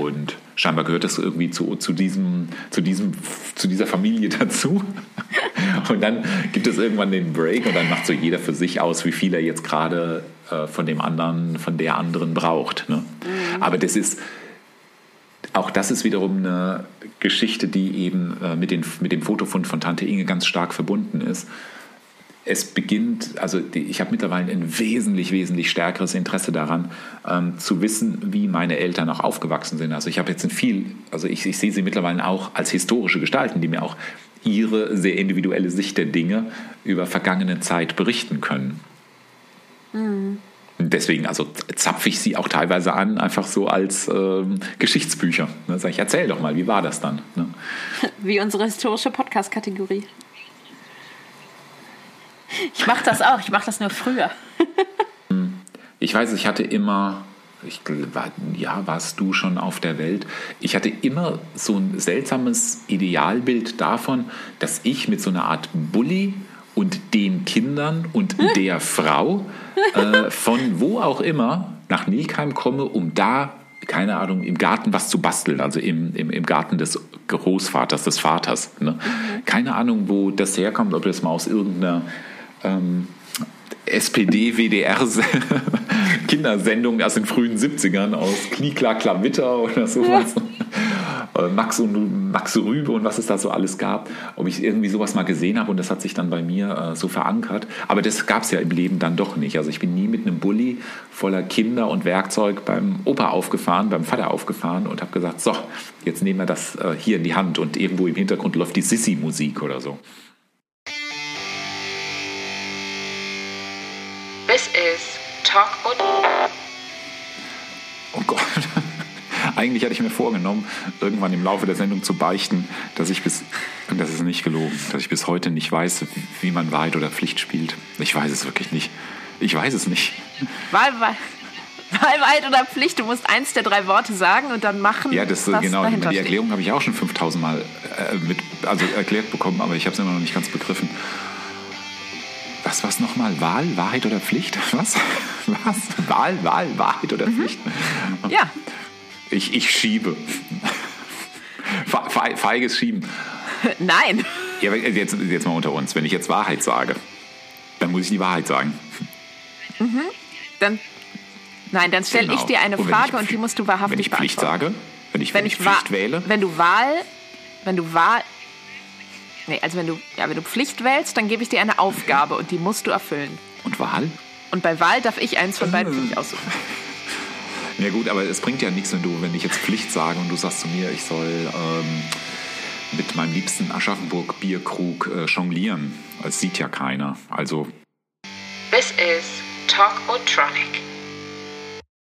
Und scheinbar gehört das irgendwie zu, zu, diesem, zu, diesem, zu dieser Familie <laughs> dazu. Und dann gibt es irgendwann den Break und dann macht so jeder für sich aus, wie viel er jetzt gerade äh, von dem anderen, von der anderen braucht. Ne? Aber das ist, auch das ist wiederum eine Geschichte, die eben äh, mit, den, mit dem Fotofund von Tante Inge ganz stark verbunden ist. Es beginnt, also ich habe mittlerweile ein wesentlich, wesentlich stärkeres Interesse daran, ähm, zu wissen, wie meine Eltern auch aufgewachsen sind. Also ich habe jetzt ein viel, also ich, ich sehe sie mittlerweile auch als historische Gestalten, die mir auch ihre sehr individuelle Sicht der Dinge über vergangene Zeit berichten können. Deswegen, also zapfe ich sie auch teilweise an, einfach so als ähm, Geschichtsbücher. Ne, sag ich, erzähl doch mal, wie war das dann? Ne? <laughs> Wie unsere historische Podcast-Kategorie. Ich mache das auch, ich mache das nur früher. Ich weiß, ich hatte immer Ich, war, ja, warst du schon auf der Welt? Ich hatte immer so ein seltsames Idealbild davon, dass ich mit so einer Art Bully und den Kindern und <laughs> der Frau äh, von wo auch immer nach Nilkheim komme, um da, keine Ahnung, im Garten was zu basteln, also im, im, im Garten des Großvaters, des Vaters. Ne? Keine Ahnung, wo das herkommt, ob das mal aus irgendeiner ähm, SPD-WDR-Kindersendung <laughs> aus den frühen 70ern, aus Knieklar Klavitter oder sowas. Äh, Max und Max Rübe und was es da so alles gab, ob ich irgendwie sowas mal gesehen habe und das hat sich dann bei mir äh, so verankert. Aber das gab es ja im Leben dann doch nicht. Also ich bin nie mit einem Bulli voller Kinder und Werkzeug beim Opa aufgefahren, beim Vater aufgefahren und habe gesagt, so, jetzt nehmen wir das äh, hier in die Hand und irgendwo im Hintergrund läuft die Sissi-Musik oder so. Talk und Oh Gott. <laughs> Eigentlich hatte ich mir vorgenommen, irgendwann im Laufe der Sendung zu beichten, dass ich bis, und das ist nicht gelogen, dass ich bis heute nicht weiß, wie man Wahrheit oder Pflicht spielt. Ich weiß es wirklich nicht. Ich weiß es nicht. Wahl, Wahl, Wahlwahrheit oder Pflicht, du musst eins der drei Worte sagen und dann machen, Ja, das, was genau, dahinter die. Erklärung habe ich auch schon 5000 Mal äh, mit, also erklärt bekommen, aber ich habe es immer noch nicht ganz begriffen. Was war es nochmal? Wahl, Wahrheit oder Pflicht? <laughs> Was? Was? Wahl, Wahl, Wahrheit oder Pflicht? Ja, Ich, ich schiebe. Fe- fe- Feiges Schieben. <laughs> nein. Ja, jetzt, jetzt mal unter uns. Wenn ich jetzt Wahrheit sage, dann muss ich die Wahrheit sagen. Dann, nein, dann stelle ich Genau. dir eine Und Frage ich und die musst du wahrhaftig Wenn ich Pflicht beantworten. sage, wenn ich, Wenn, wenn ich, ich Pflicht wähle, Wenn du Wahl, wenn du Wahl, nee, also wenn du, ja, wenn du Pflicht wählst, dann gebe ich dir eine Aufgabe und die musst du erfüllen. und Wahl? Und bei Wahl darf ich eins von beiden für dich aussuchen. <laughs> Ja gut, aber es bringt ja nichts, wenn du, wenn ich jetzt Pflicht sage und du sagst zu mir, ich soll ähm, mit meinem liebsten Aschaffenburg-Bierkrug äh, jonglieren. Das sieht ja keiner. Also This is Talk Otronic.